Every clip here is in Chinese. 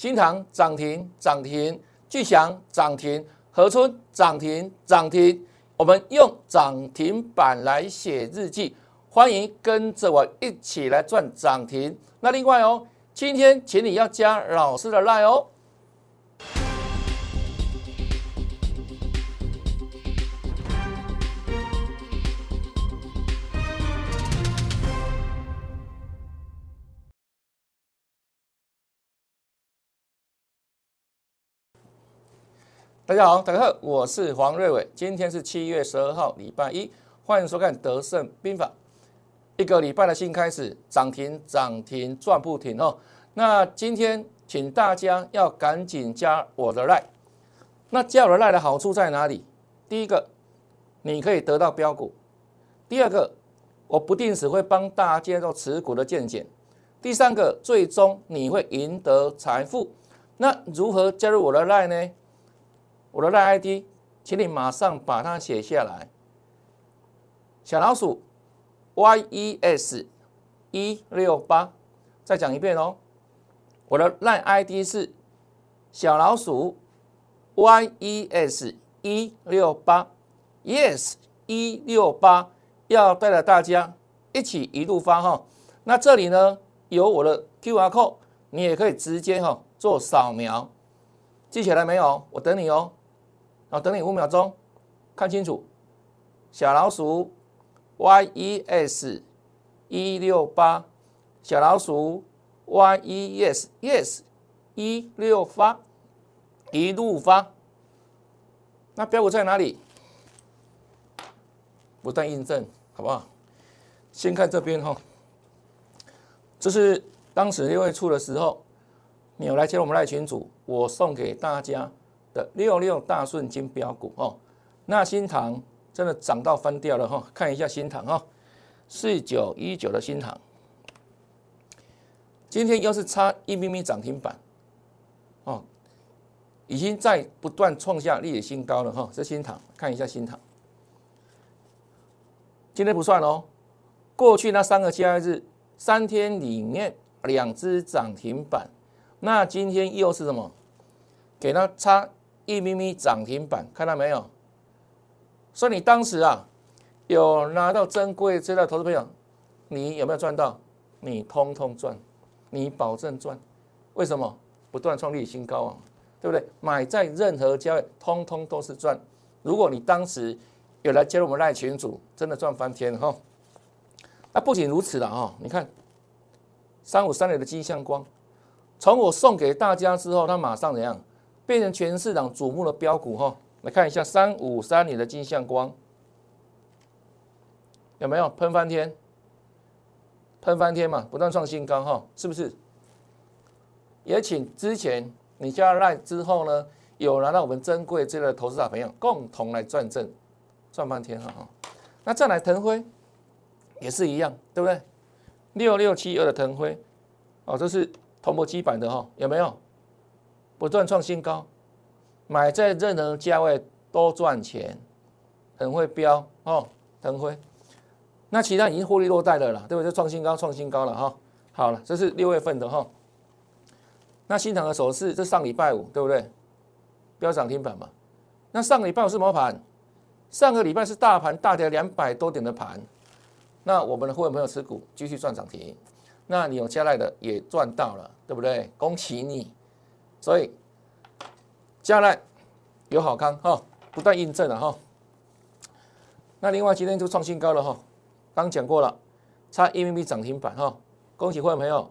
新塘涨停涨停，巨祥涨停，合村涨停涨停。我们用涨停板来写日记，欢迎跟着我一起来赚涨停。那另外哦，今天请你要加老师的 line 哦。大家好，大家好，我是黄瑞伟。今天是七月十二号，礼拜一，欢迎收看《德胜兵法》。一个礼拜的新开始，涨停涨停赚不停哦。那今天请大家要赶紧加我的赖。那加我的赖的好处在哪里？第一个，你可以得到标股；第二个，我不定时会帮大家介绍持股的见解；第三个，最终你会赢得财富。那如何加入我的赖呢？我的赖 ID，请你马上把它写下来。小老鼠 yes 一六八，再讲一遍哦。我的赖 ID 是小老鼠 yes 一六八，yes 一六八，要带着大家一起一路发哈。那这里呢有我的 QR code，你也可以直接哈做扫描，记起来没有？我等你哦。好，等你五秒钟，看清楚，小老鼠 yes 一六八，小老鼠 yes yes 一六八，一路发。那标股在哪里？不断印证，好不好？先看这边哈，这是当时六月初的时候，你有来接我们赖群主，我送给大家。的六六大顺金标股哦，那新塘真的涨到翻掉了哈，看一下新塘哈，四九一九的新塘，今天又是差一咪咪涨停板哦，已经在不断创下历史新高了哈，这新塘看一下新塘，今天不算哦，过去那三个交易日三天里面两只涨停板，那今天又是什么？给它差。一咪咪涨停板，看到没有？所以你当时啊，有拿到珍贵资料，投资朋友，你有没有赚到？你通通赚，你保证赚。为什么？不断创立新高啊，对不对？买在任何交易，通通都是赚。如果你当时有来加入我们赖群组，真的赚翻天哈。那不仅如此了哈，你看三五三零的金相光，从我送给大家之后，它马上怎样？变成全市场瞩目的标股哈，来看一下三五三零的金相光有没有喷翻天？喷翻天嘛，不断创新高哈，是不是？也请之前你加了赖之后呢，有拿到我们珍贵这个投资者朋友共同来赚正赚翻天哈。那再来腾辉也是一样，对不对？六六七二的腾辉哦，这是同箔基板的哈，有没有？不断创新高，买在任何价位都赚钱，很会飙哦，腾辉。那其他已经获利落袋了啦，对不对？创新高，创新高了哈。好了，这是六月份的哈。那新塘的首饰，这上礼拜五对不对？飙涨停板嘛。那上礼拜五是什么盘？上个礼拜是大盘大跌两百多点的盘。那我们的会员朋友持股继续赚涨停，那你有加来的也赚到了，对不对？恭喜你。所以，将来有好康哈，不断印证了哈。那另外今天就创新高了哈，刚讲过了，差一米米涨停板哈，恭喜会员朋友，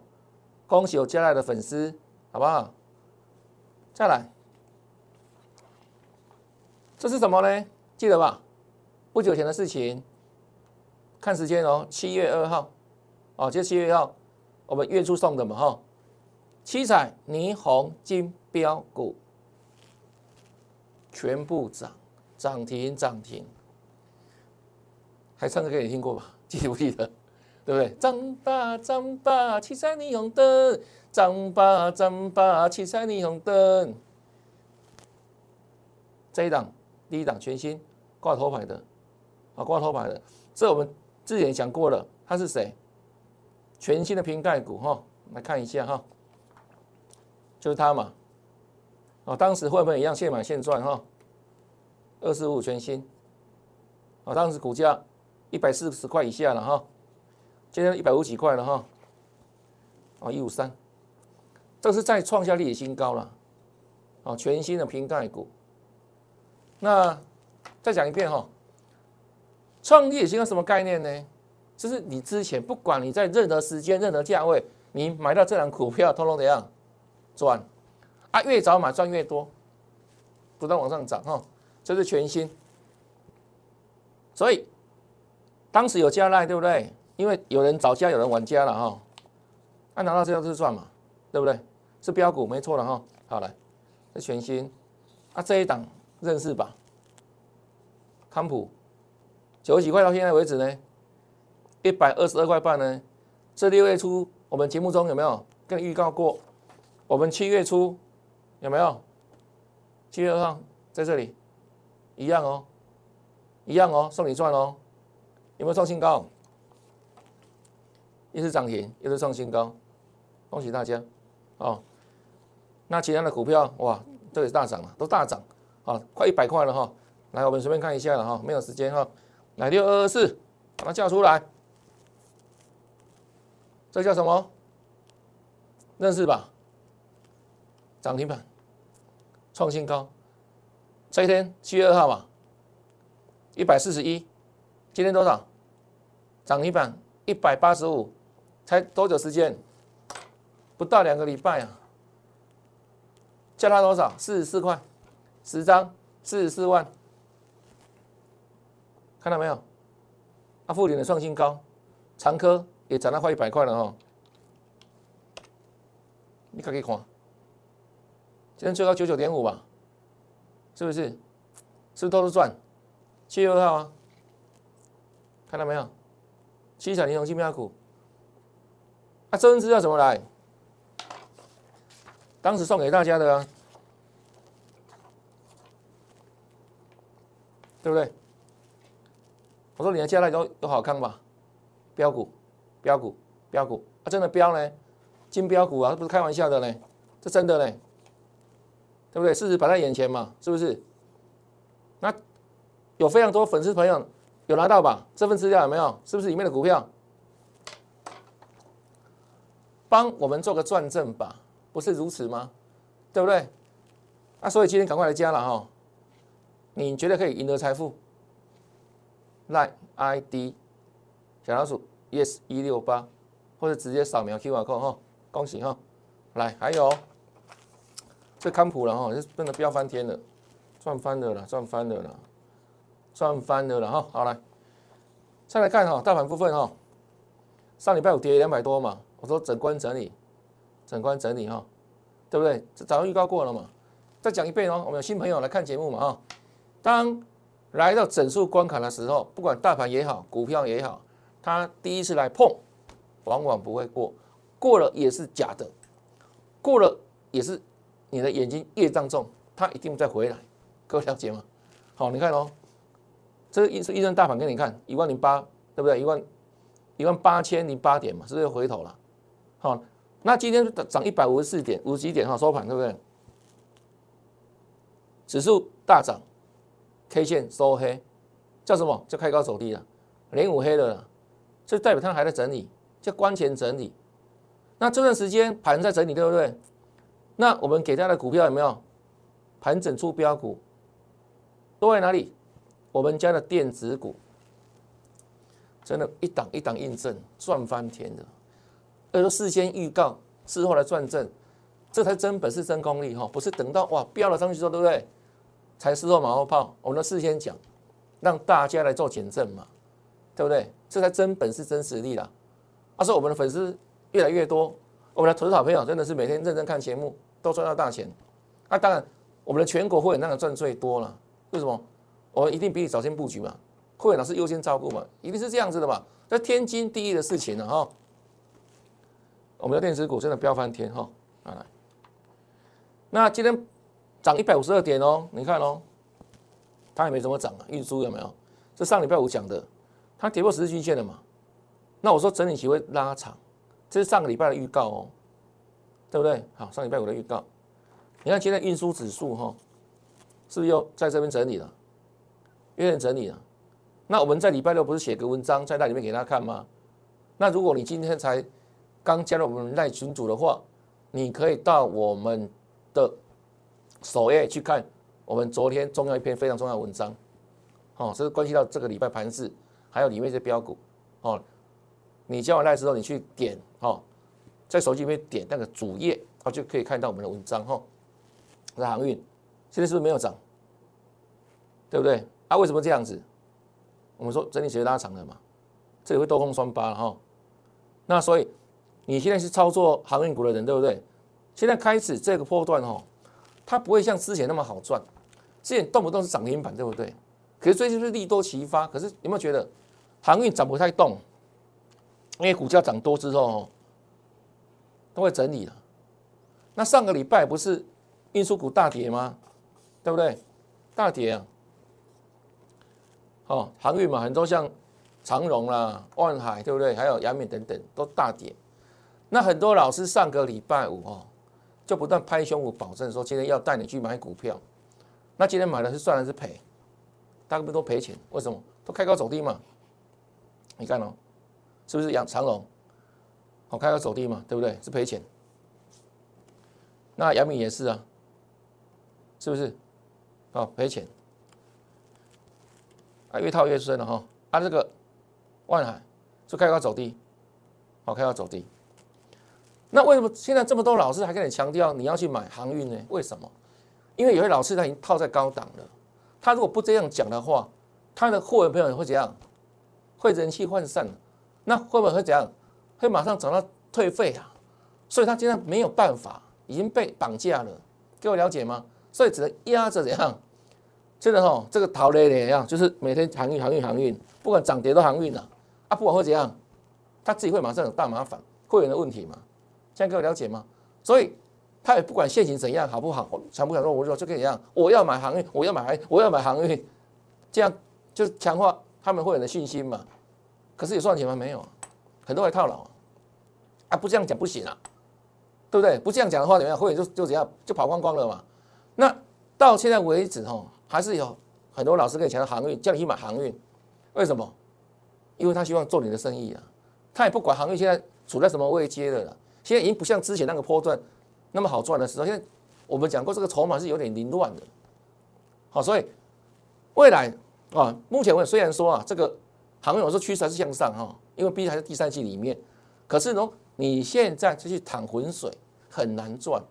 恭喜有加来的粉丝，好不好？再来，这是什么呢？记得吧？不久前的事情，看时间哦，七月二号，哦，就七月二号，我们月初送的嘛哈。七彩霓虹金标股全部涨涨停涨停，还唱歌你听过吧？记不记得？对不对？涨吧涨吧，七彩霓虹灯，涨吧涨吧，七彩霓虹灯。这一档第一档全新挂头牌的，啊挂头牌的，这我们之前讲过了，他是谁？全新的瓶盖股哈，来看一下哈。就是它嘛。哦，当时会不会一样现买现赚哈？二十五全新，哦，当时股价一百四十块以下了哈，今天一百五几块了哈。哦，一五三，这是再创下历史新高了。哦，全新的瓶盖股。那再讲一遍哈，创历史新高什么概念呢？就是你之前不管你在任何时间、任何价位，你买到这档股票，通通怎样赚？啊，越早买赚越多，不断往上涨哈，这是全新。所以当时有加赖对不对？因为有人早加，有人晚加了哈。按拿到这样是赚嘛，对不对？是标股没错了哈。好来，这全新啊，这一档认识吧？康普九十几块到现在为止呢，一百二十二块半呢。这六月初我们节目中有没有跟预告过？我们七月初。有没有？七月二号在这里，一样哦，一样哦，送你赚哦。有没有创新高？一是涨停，一是创新高，恭喜大家哦。那其他的股票哇，这也大涨了，都大涨啊，快一百块了哈。来，我们随便看一下了哈，没有时间哈。来，六二二四，把它叫出来。这叫什么？认识吧？涨停板。创新高，这一天七月二号嘛，一百四十一，今天多少？涨停板一百八十五，才多久时间？不到两个礼拜啊！叫它多少？四十四块，十张四十四万，看到没有？阿富林的创新高，长科也涨到快一百块了哈，你可以看。今天最高九九点五吧，是不是？是不是都是赚？七月二号啊，看到没有？七彩银龙金标股，啊，这份资料怎么来？当时送给大家的啊，对不对？我说你的家来都都好看吧？标股，标股，标股，啊，真的标呢？金标股啊，这不是开玩笑的呢，这真的呢。对不对？事实摆在眼前嘛，是不是？那有非常多粉丝朋友有拿到吧？这份资料有没有？是不是里面的股票？帮我们做个转正吧，不是如此吗？对不对？那所以今天赶快来加了哈！你觉得可以赢得财富来，ID 小老鼠 yes 一六八，或者直接扫描 QR code 哈，恭喜哈！来，还有。这康普了哈，就真的飙翻天了，赚翻了啦，赚翻了啦，赚翻了啦哈。好来，再来看哈，大盘部分哈，上礼拜五跌两百多嘛，我说整关整理，整关整理哈，对不对？这早上预告过了嘛，再讲一遍哦。我们有新朋友来看节目嘛哈，当来到整数关卡的时候，不管大盘也好，股票也好，它第一次来碰，往往不会过，过了也是假的，过了也是。你的眼睛业障重，它一定再回来，各位了解吗？好，你看哦，这一是一张大盘给你看，一万零八，对不对？一万一万八千零八点嘛，是不是回头了？好，那今天涨一百五十四点，五十几点哈，收盘对不对？指数大涨，K 线收黑，叫什么？叫开高走低了，连五黑的了，这代表它还在整理，叫关前整理。那这段时间盘在整理，对不对？那我们给他的股票有没有盘整出标股？都在哪里？我们家的电子股，真的，一档一档印证赚翻天的，而说事先预告，事后来赚正，这才真本事真功力哈！不是等到哇飙了上去之后，对不对？才事后马后炮，我们事先讲，让大家来做减震嘛，对不对？这才真本事真实力啦！他说我们的粉丝越来越多，我们的投资好朋友真的是每天认真看节目。都赚到大钱，那当然，我们的全国会员当然赚最多了。为什么？我一定比你早先布局嘛，会员老师优先照顾嘛，一定是这样子的嘛。这天经地义的事情了哈。我们的电子股真的飙翻天哈！啊，那今天涨一百五十二点哦，你看哦，它也没怎么涨啊。运输有没有？这上礼拜五讲的，它跌破十日均线了嘛？那我说整理期会拉长，这是上个礼拜的预告哦。对不对？好，上礼拜五的预告。你看今天运输指数哈，是不是又在这边整理了？有点整理了。那我们在礼拜六不是写个文章在那里面给大家看吗？那如果你今天才刚加入我们赖群组的话，你可以到我们的首页去看我们昨天重要一篇非常重要的文章。哦，这是关系到这个礼拜盘势，还有里面一些标股。哦，你加完赖之后，你去点哦，在手机里面点那个主页，哦就可以看到我们的文章哈。那航运现在是不是没有涨？对不对？啊，为什么这样子？我们说整理时间拉长了嘛，这里会多空双八哈。那所以你现在是操作航运股的人，对不对？现在开始这个波段哈，它不会像之前那么好赚，之前动不动是涨停板，对不对？可是最近是利多齐发，可是有没有觉得航运涨不太动？因为股价涨多之后，都会整理了。那上个礼拜不是运输股大跌吗？对不对？大跌啊！哦，航运嘛，很多像长荣啦、万海，对不对？还有阳明等等都大跌。那很多老师上个礼拜五哦，就不断拍胸脯保证说今天要带你去买股票。那今天买的是赚还是赔？大部分都赔钱，为什么？都开高走低嘛。你看哦，是不是养长隆？好，开高走低嘛，对不对？是赔钱。那杨敏也是啊，是不是？好，赔钱。啊，越套越深了哈。啊，这个万海就开高走低，好，开高走低。那为什么现在这么多老师还跟你强调你要去买航运呢？为什么？因为有些老师他已经套在高档了。他如果不这样讲的话，他的会员朋友会怎样？会人气涣散，那会不会会怎样？会马上找到退费啊！所以他现在没有办法，已经被绑架了。各位了解吗？所以只能压着怎样？真的哈，这个逃雷雷一样，就是每天航运、航运、航运，不管涨跌都航运了啊！不管会怎样，他自己会马上有大麻烦，会员的问题嘛？现在各位了解吗？所以。他也不管现行怎样好不好，想不想说，我说就跟你一样，我要买航运，我要买，我要买航运，这样就强化他们会员的信心嘛。可是有赚钱吗？没有，很多人套牢！啊不这样讲不行啊，对不对？不这样讲的话怎么样？会员就就怎样就跑光光了嘛。那到现在为止哈，还是有很多老师跟你强调航运，叫你去买航运，为什么？因为他希望做你的生意啊，他也不管航运现在处在什么位阶的了，现在已经不像之前那个波段。那么好赚的时候，现在我们讲过，这个筹码是有点凌乱的。好，所以未来啊，目前为止虽然说啊，这个航运有时候趋势还是向上哈，因为毕竟还是第三季里面。可是呢，你现在就去淌浑水很难赚，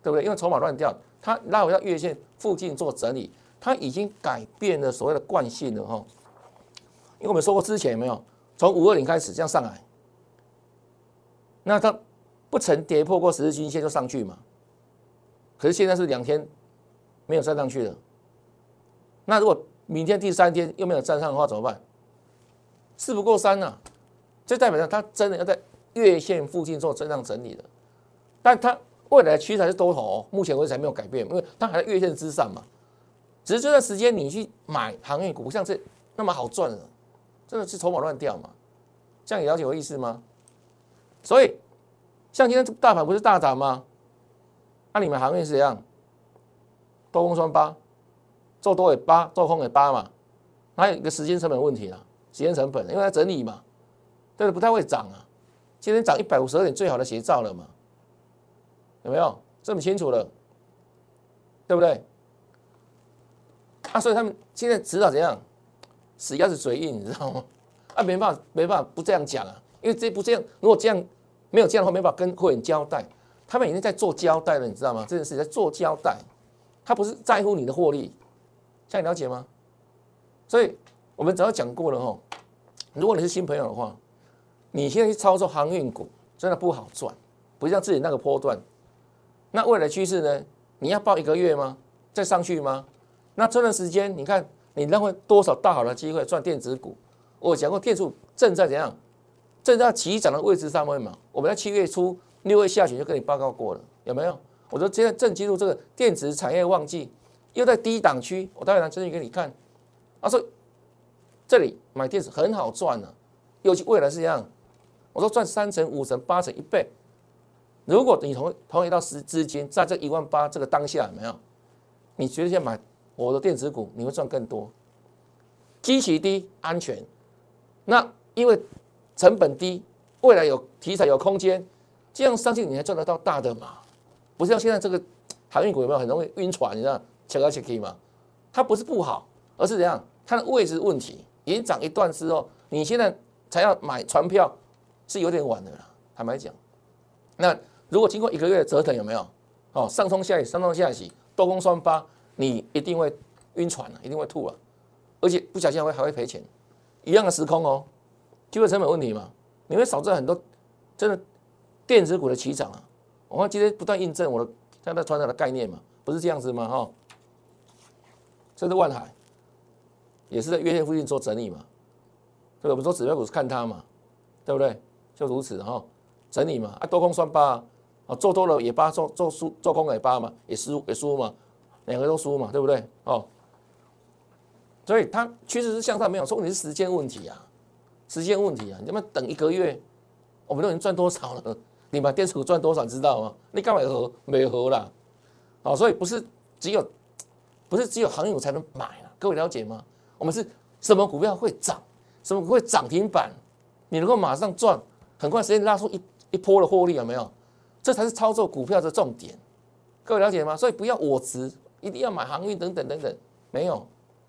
对不对？因为筹码乱掉，它拉回到月线附近做整理，它已经改变了所谓的惯性了哈。因为我们说过之前有没有从五二零开始这样上来，那它。不曾跌破过十日均线就上去嘛？可是现在是两天没有站上去了。那如果明天第三天又没有站上的话怎么办？四不过三呐，这代表着它真的要在月线附近做震荡整理的。但它未来的趋势还是多头，目前为止还没有改变，因为它还在月线之上嘛。只是这段时间你去买航运股，不像这那么好赚了，真的是筹码乱掉嘛？这样你了解我意思吗？所以。像今天大盘不是大涨吗？那你们行业是怎样？多空双八，做多也八，做空也八嘛。还有一个时间成本问题啊，时间成本，因为它整理嘛，但是不太会涨啊。今天涨一百五十二点，最好的写照了嘛？有没有这么清楚了？对不对？啊，所以他们现在知道怎样，死鸭子嘴硬，你知道吗？啊，没办法，没办法不这样讲啊，因为这不这样，如果这样。没有这样的话，没办法跟会员交代。他们已经在做交代了，你知道吗？这件事在做交代，他不是在乎你的获利，这样了解吗？所以我们早讲过了哦。如果你是新朋友的话，你现在去操作航运股真的不好赚，不像自己那个波段。那未来趋势呢？你要报一个月吗？再上去吗？那这段时间你看你认为多少大好的机会赚电子股？我讲过，电子正在怎样？正在起涨的位置上面嘛，我们在七月初、六月下旬就跟你报告过了，有没有？我说现在正进入这个电子产业旺季，又在低档区，我待会拿证据给你看。他说这里买电子很好赚呢，尤其未来是这样。我说赚三成、五成、八成、一倍，如果你同同一道资资金在这一万八这个当下有没有？你觉得现在买我的电子股，你会赚更多？基期低，安全。那因为成本低，未来有题材有空间，这样上去你还赚得到大的嘛？不像现在这个航运股有没有很容易晕船？你知道，切来切去嘛？它不是不好，而是怎样？它的位置问题。已经涨一段之后，你现在才要买船票，是有点晚的了。坦白讲，那如果经过一个月的折腾，有没有？哦，上冲下洗，上冲下洗，多空双发，你一定会晕船了，一定会吐了，而且不小心还会还会赔钱。一样的时空哦，机会成本问题嘛，你会少赚很多。真的，电子股的起涨啊，我看今天不断印证我的在那船长的概念嘛，不是这样子吗？哈，这是万海。也是在月线附近做整理嘛，对我们说指标股是看它嘛，对不对？就如此哈，整理嘛，啊多空双八啊，做多了也八，做做输做空也八嘛，也输也输嘛，两个都输嘛，对不对？哦，所以它趋势是向上没有错，问题是时间问题啊，时间问题啊，你他妈等一个月，我们都已经赚多少了？你把电池股赚多少知道吗？你干嘛合没合啦？哦，所以不是只有不是只有行友才能买啊，各位了解吗？我们是什么股票会涨，什么会涨停板，你能够马上赚，很快时间拉出一一波的获利，有没有？这才是操作股票的重点，各位了解吗？所以不要我值，一定要买航运等等等等，没有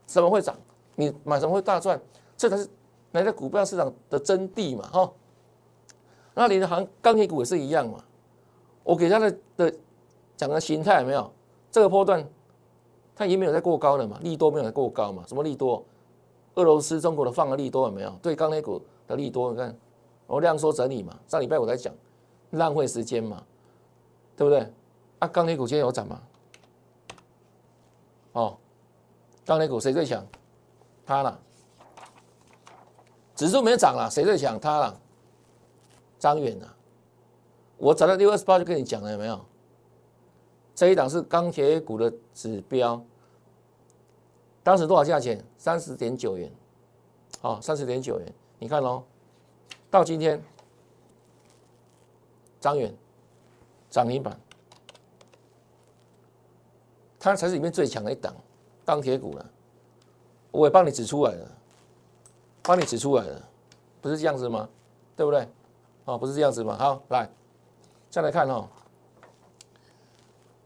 什么会涨，你买什么会大赚，这才是来在股票市场的真谛嘛，哈。那你的行钢铁股也是一样嘛，我给他的的讲的形态有没有？这个波段。它已经没有在过高了嘛，利多没有在过高嘛？什么利多？俄罗斯、中国的放的利多有没有？对钢铁股的利多，你看我量缩整理嘛。上礼拜我在讲，浪费时间嘛，对不对？啊，钢铁股今天有涨吗？哦，钢铁股谁最强？它了。指数没涨了，谁最强？它了。张远啊，我早在六二十八就跟你讲了，有没有？这一档是钢铁股的指标，当时多少价钱？三十点九元，哦，三十点九元。你看喽，到今天，张远涨停板，它才是里面最强的一档钢铁股了。我也帮你指出来了，帮你指出来了，不是这样子吗？对不对？哦，不是这样子吗？好，来，再来看哦。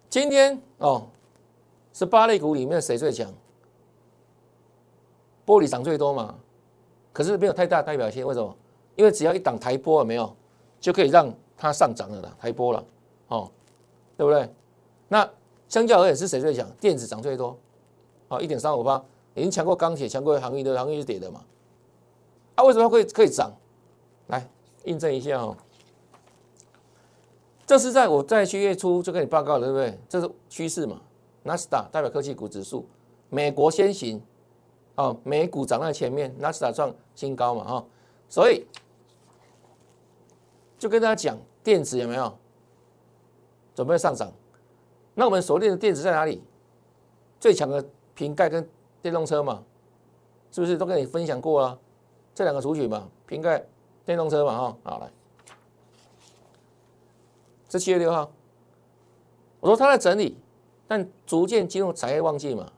今天哦，是八类股里面谁最强？玻璃涨最多嘛？可是没有太大代表性，为什么？因为只要一档台波了没有，就可以让它上涨了啦，台波了，哦，对不对？那相较而言是谁最强？电子涨最多，哦，一点三五八，已经强过钢铁，强过航运的，航运是跌的嘛？啊，为什么会可以涨？来印证一下哦。这是在我在七月初就跟你报告了，对不对？这是趋势嘛？纳斯达代表科技股指数，美国先行，哦，美股涨在前面，纳斯达创新高嘛，哈，所以就跟大家讲，电子有没有准备上涨？那我们锁定的电子在哪里？最强的瓶盖跟电动车嘛，是不是都跟你分享过了？这两个主曲嘛，瓶盖、电动车嘛，哈，好来。这七月六号，我说它在整理，但逐渐进入产业旺季嘛，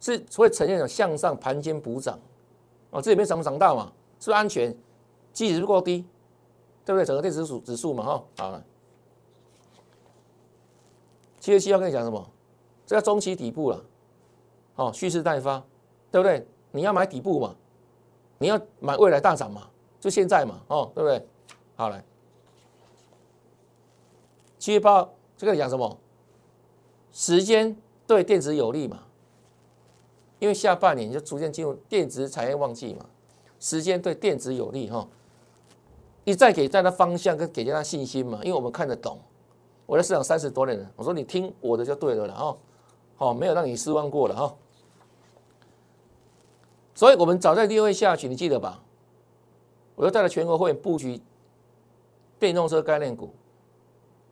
是会呈现一种向上盘间补涨，哦，这里面涨不涨大嘛？是不是安全？基值不够低，对不对？整个电子指数指数嘛，哈，好了。七月七号跟你讲什么？这叫中期底部了，哦，蓄势待发，对不对？你要买底部嘛？你要买未来大涨嘛？就现在嘛，哦，对不对？好来。七月八就跟你讲什么？时间对电子有利嘛？因为下半年就逐渐进入电子产业旺季嘛，时间对电子有利哈。你再给大家方向跟给大家信心嘛？因为我们看得懂，我在市场三十多年了，我说你听我的就对了了哈。好，没有让你失望过了哈。所以我们早在六月下旬，你记得吧？我又带了全国会员布局电动车概念股。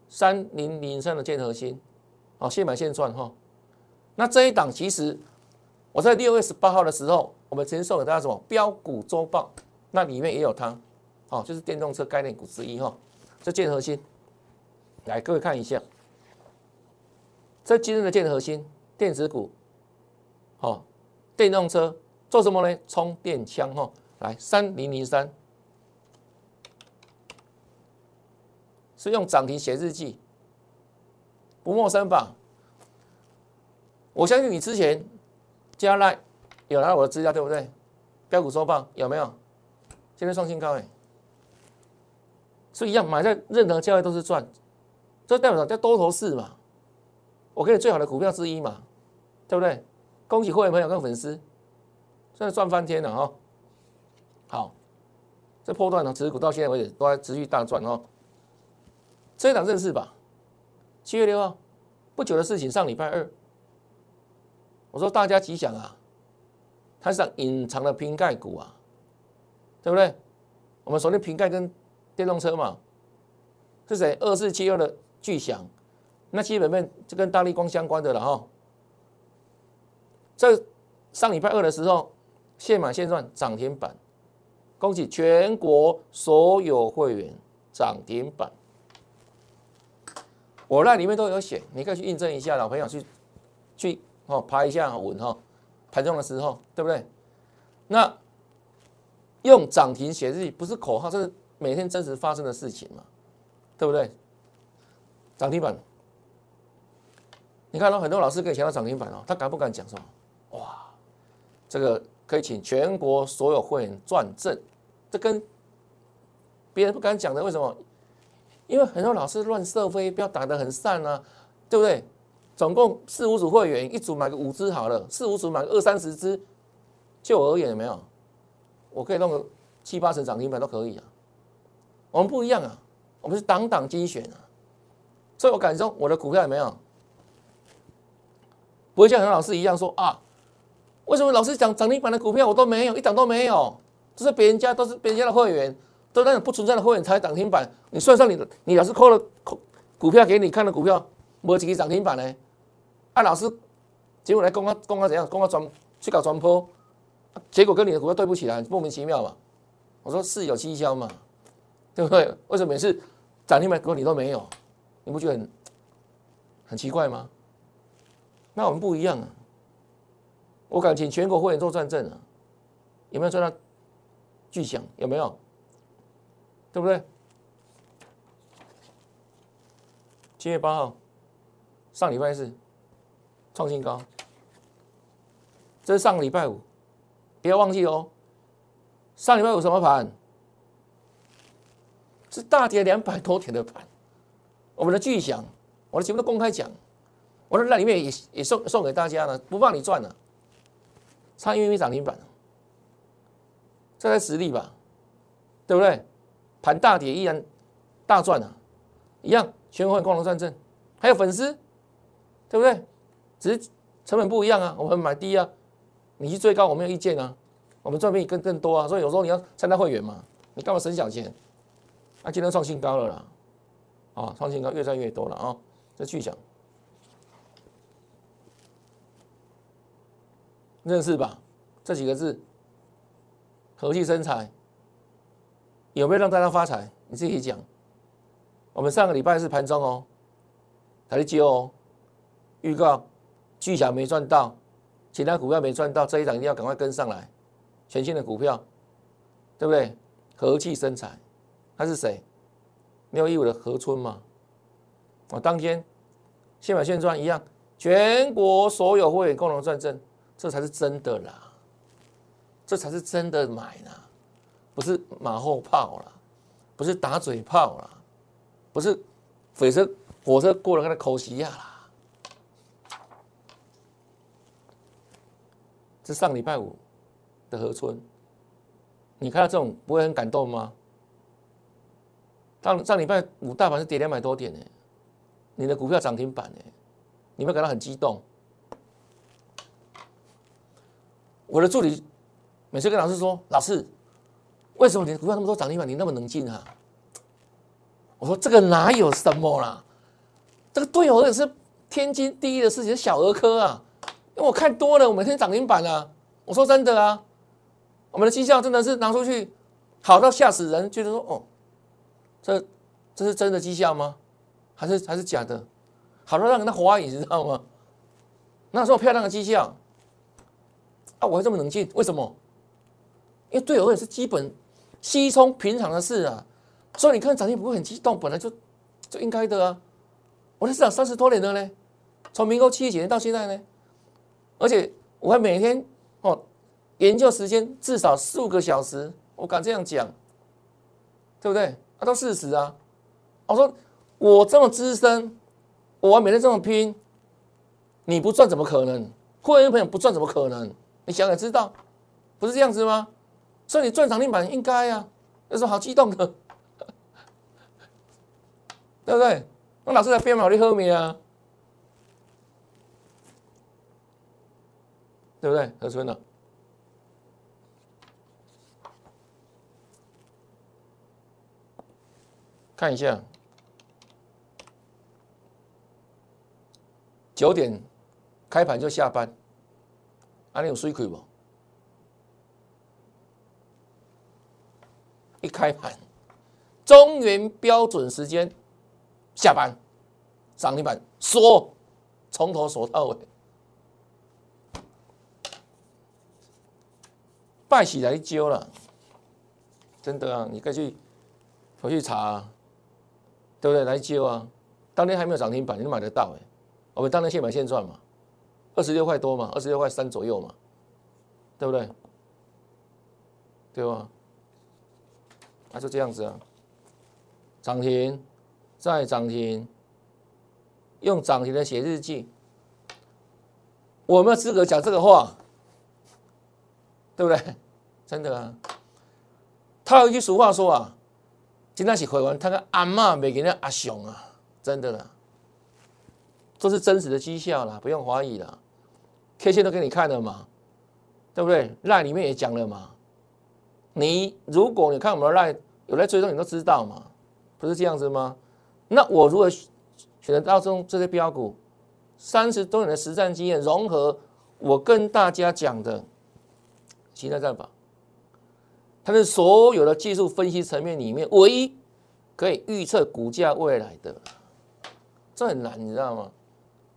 三零零三的建核心，好，现买现赚哈。那这一档其实我在六月十八号的时候，我们曾经送给大家什么标股周报，那里面也有它，哦，就是电动车概念股之一哈。这建核心，来，各位看一下，这今日的建核心电子股，哦，电动车做什么呢？充电枪哈，来三零零三，是用涨停写日记，不陌生吧？我相信你之前加来有拿到我的资料对不对？标股收报有没有？今天创新高哎，所以一样，买在任何价位都是赚，这代表什么？叫多头市嘛。我给你最好的股票之一嘛，对不对？恭喜会员朋友跟粉丝，现在赚翻天了哈。好，这破段呢，持股到现在为止都在持续大赚哦。这一档认识吧？七月六号不久的事情，上礼拜二。我说大家吉祥啊，它是隐藏的瓶盖股啊，对不对？我们锁定瓶盖跟电动车嘛，是谁？二四七二的巨响，那基本面就跟大力光相关的了哈。这上礼拜二的时候，现买现赚涨停板，恭喜全国所有会员涨停板。我那里面都有写，你可以去印证一下，老朋友去去。哦，拍一下稳哈，盘中的时候，对不对？那用涨停写日记不是口号，这是每天真实发生的事情嘛，对不对？涨停板，你看到很多老师可以抢到涨停板哦，他敢不敢讲什么？哇，这个可以请全国所有会员转正，这跟别人不敢讲的，为什么？因为很多老师乱射飞镖，打得很散啊，对不对？总共四五组会员，一组买个五只好了，四五组买个二三十只，就我而言有没有？我可以弄个七八成涨停板都可以啊。我们不一样啊，我们是档档精选啊，所以我感受我的股票有没有？不会像杨老师一样说啊，为什么老师讲涨停板的股票我都没有，一档都没有？这是别人家都是别人家的会员，都那种不存在的会员才涨停板。你算上你的，你老师扣了股票给你看的股票，没几个涨停板呢？啊，老师，结果来公告公告怎样？公告转去搞转坡，结果跟你的股票对不起来，莫名其妙嘛。我说是有蹊跷嘛，对不对？为什么每次涨停板股你都没有？你不觉得很很奇怪吗？那我们不一样啊。我敢请全国会员做转正啊，有没有赚到巨响？有没有？对不对？七月八号，上礼拜四。创新高，这是上个礼拜五，不要忘记哦。上礼拜五什么盘？是大跌两百多点的盘。我们的巨响，我的节目都公开讲，我的那里面也也送送给大家了，不怕你赚了，差一米涨停板，这才实力吧，对不对？盘大跌依然大赚啊，一样全会光荣战争，还有粉丝，对不对？只是成本不一样啊，我们买低啊，你去追高我没有意见啊，我们赚比你更更多啊，所以有时候你要参加会员嘛，你干嘛省小钱？啊，今天创新高了啦，啊，创新高越赚越多了啊，这巨响，认识吧？这几个字，和气生财，有没有让大家发财？你自己讲。我们上个礼拜是盘中哦，台积接哦，预告。巨响没赚到，其他股票没赚到，这一档一定要赶快跟上来。全新的股票，对不对？和气生财，他是谁？六一五的何春嘛。啊，当天现买现赚一样，全国所有会员共同赚正，这才是真的啦，这才是真的买啦，不是马后炮啦，不是打嘴炮啦，不是火车火车过了他的口息呀啦。是上礼拜五的河村，你看到这种不会很感动吗？上上礼拜五大盘是跌两百多点呢，你的股票涨停板呢，你会感到很激动。我的助理每次跟老师说：“老师，为什么你的股票那么多涨停板，你那么冷静啊？”我说：“这个哪有什么啦？这个对我也是天经地义的事情，是小儿科啊。”因为我看多了，我每天涨停板啊！我说真的啊，我们的绩效真的是拿出去好到吓死人，觉得说哦，这这是真的绩效吗？还是还是假的？好多让人家怀疑，你知道吗？那时候漂亮的绩效啊，我还这么冷静，为什么？因为对我也是基本稀松平常的事啊。所以你看涨停不会很激动，本来就就应该的啊。我在市场三十多年了呢，从民国七几年到现在呢，而且我还每天哦研究时间至少四五个小时，我敢这样讲，对不对？那都事实啊。我说我这么资深，我每天这么拼，你不赚怎么可能？会员朋友不赚怎么可能？你想想知道，不是这样子吗？所以你赚涨停板应该啊，有什么好激动的？对不对？那老师在编码你后面啊，对不对？何春呢？看一下，九点开盘就下班，啊，你有水亏不？一开盘，中原标准时间。下班，涨停板锁，从头锁到尾，拜喜来揪了，真的啊！你可以去回去查，对不对？来揪啊！当天还没有涨停板，你买得到哎。我们当天现买现赚嘛，二十六块多嘛，二十六块三左右嘛，对不对？对吧？那就这样子啊，涨停。再涨停，用涨停的写日记，我有没有资格讲这个话？对不对？真的啊！他有一句俗话说啊：“今天是回完，他跟阿妈没给那阿雄啊！”真的啦，这是真实的绩效啦，不用怀疑啦。K 线都给你看了嘛，对不对？赖里面也讲了嘛。你如果你看我们的赖有在追踪，你都知道嘛，不是这样子吗？那我如果选择当中这些标股，三十多年的实战经验融合，我跟大家讲的形态战法，它是所有的技术分析层面里面唯一可以预测股价未来的，这很难，你知道吗？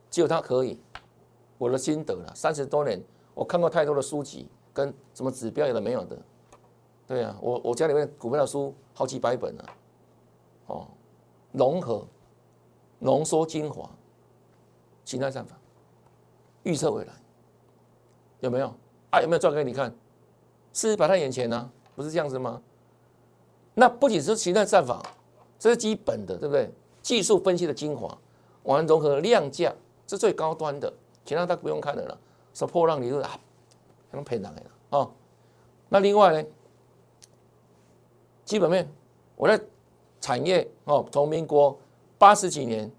只有它可以。我的心得了，三十多年我看过太多的书籍跟什么指标有的没有的，对啊，我我家里面股票的书好几百本呢，哦。融合、浓缩、精华，形态战法，预测未来，有没有啊？有没有赚给你看？事实摆在眼前呢，不是这样子吗？那不仅是形态战法，这是基本的，对不对？技术分析的精华，完融合量价是最高端的，其他他不用看的了。说破浪理论啊，还能骗人的哦。那另外呢，基本面，我在。产业哦，从民国八十几年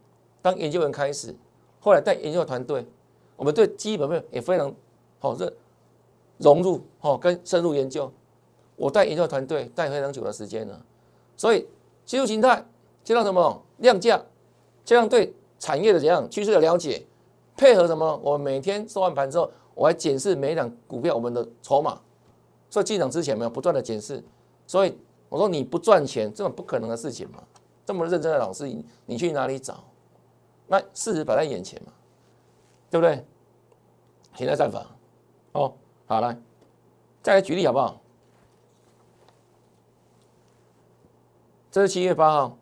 当研究员开始，后来带研究团队，我们对基本面也非常好，这融入哦，跟深入研究。我带研究团队带非常久的时间了，所以技术形态加上什么量价，加上对产业的怎样趋势的了解，配合什么，我每天收完盘之后，我还检视每一档股票我们的筹码，所以进场之前没有不断的检视，所以。我说你不赚钱，这种不可能的事情嘛？这么认真的老师，你去哪里找？那事实摆在眼前嘛，对不对？现在战法，哦，好来，再来举例好不好？这是七月八号，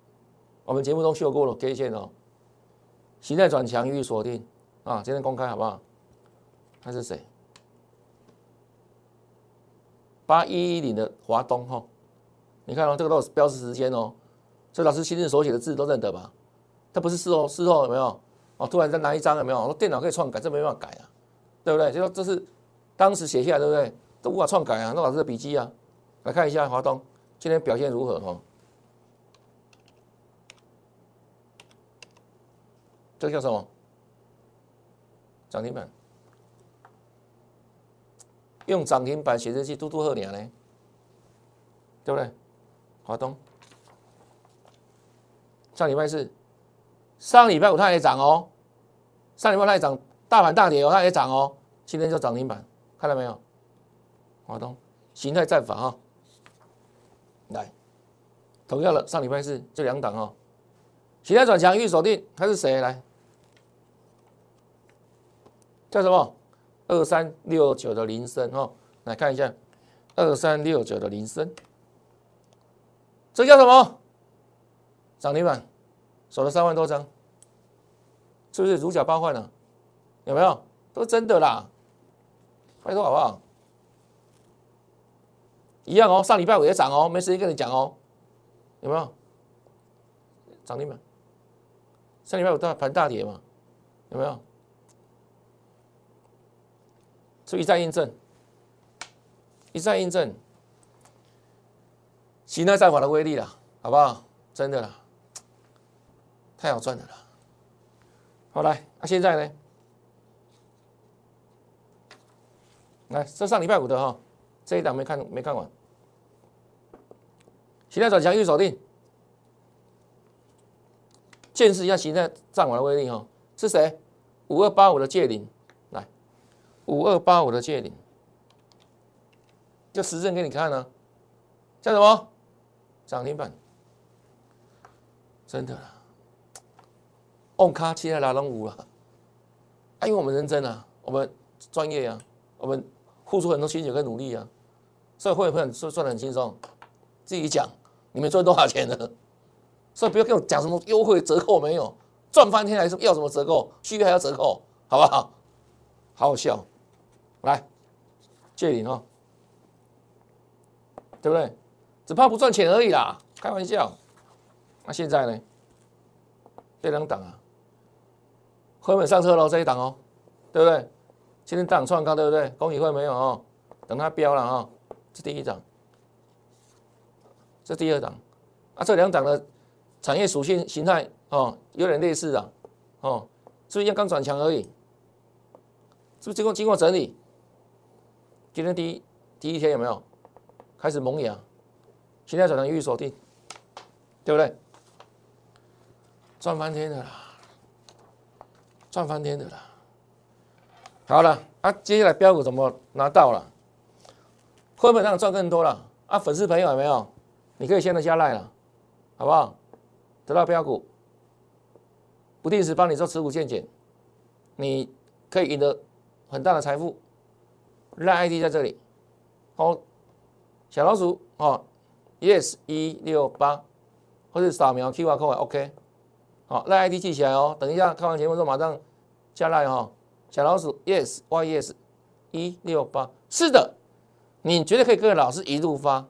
我们节目中秀过了 K 线哦，形态转强予锁定啊，今天公开好不好？他是谁？八一一零的华东哈。你看哦，这个都是标示时间哦，所以老师亲自手写的字都认得吧？他不是事后，事后有没有？哦，突然再拿一张有没有？说电脑可以篡改，这没办法改啊，对不对？就说这是当时写下来，对不对？都无法篡改啊，那老师的笔记啊，来看一下华东今天表现如何哦？这叫什么？涨停板？用涨停板写日记，嘟嘟贺年呢？对不对？华东上礼拜是上礼拜五它也涨哦，上礼拜它也涨，大盘大跌哦，它也涨哦，今天就涨停板，看到没有？华东形态战法啊，来，同样的上礼拜是这两档哦，形态转强预锁定，它是谁来？叫什么？二三六九的铃声哦，来看一下，二三六九的铃声，这叫什么？涨停板，守了三万多张，是不是如假包换呢？有没有？都真的啦，拜托好不好？一样哦，上礼拜五也涨哦，没时间跟你讲哦，有没有？涨停板，上礼拜五大盘大跌嘛，有没有？是一再印证，一再印证，形态战法的威力了，好不好？真的啦，太好赚的了。好来，那现在呢？来，这上礼拜五的哈，这一档没看没看完，形态转强预锁定，见识一下形态战法的威力哈，是谁？五二八五的借零。五二八五的借顶，就实证给你看呢，叫什么？涨停板，真的啦，旺卡期待拉拢五了，啊，因为我们认真啊，我们专业啊，我们付出很多心血跟努力啊，所以会不会赚赚的很轻松？自己讲，你们赚多少钱呢？所以不要跟我讲什么优惠折扣没有，赚翻天还是要什么折扣？续约还要折扣，好不好？好好笑。来借你哦，对不对？只怕不赚钱而已啦，开玩笑。那现在呢？这两档啊，会本上车喽，这一档哦，对不对？今天档创高，对不对？恭喜会没有哦？等它飙了啊，这第一档，这第二档啊，这两档的产业属性形态哦，有点类似啊哦，是不是刚转强而已？是不是经过经过整理？今天第一第一天有没有开始萌芽？现在转成预锁定，对不对？赚翻天的啦，赚翻天的啦。好了，啊，接下来标股怎么拿到了？会不会让赚更多了？啊，粉丝朋友有没有？你可以先得加赖了，好不好？得到标股，不定时帮你做持股见减，你可以赢得很大的财富。赖 ID 在这里，好，小老鼠哦，yes 一六八，或者扫描 QR code，OK，好，赖 ID 记起来哦。等一下看完节目之后马上加赖哈，小老鼠 yes y yes 一六八，是的，你绝对可以跟着老师一路发，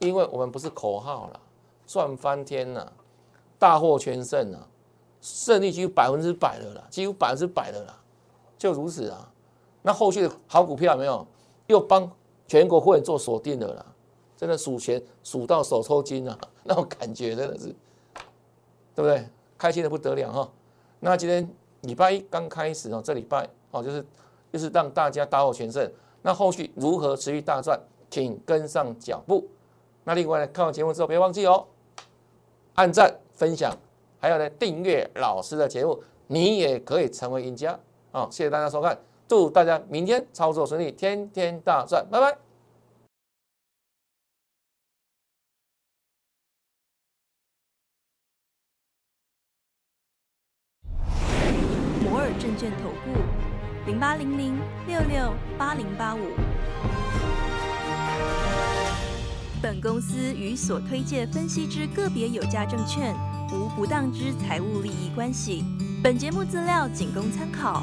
因为我们不是口号了，赚翻天了，大获全胜了，胜率几乎百分之百的了，几乎百分之百的了，就如此啊。那后续的好股票有没有？又帮全国会员做锁定的啦，真的数钱数到手抽筋啊，那种感觉真的是，对不对？开心的不得了哈。那今天礼拜一刚开始哦，这礼拜哦就是就是让大家大获全胜。那后续如何持续大赚，请跟上脚步。那另外呢，看完节目之后别忘记哦，按赞、分享，还有呢订阅老师的节目，你也可以成为赢家啊！谢谢大家收看。祝大家明天操作顺利，天天大赚，拜拜。摩尔证券投顾零八零零六六八零八五。本公司与所推介分析之个别有价证券无不当之财务利益关系。本节目资料仅供参考。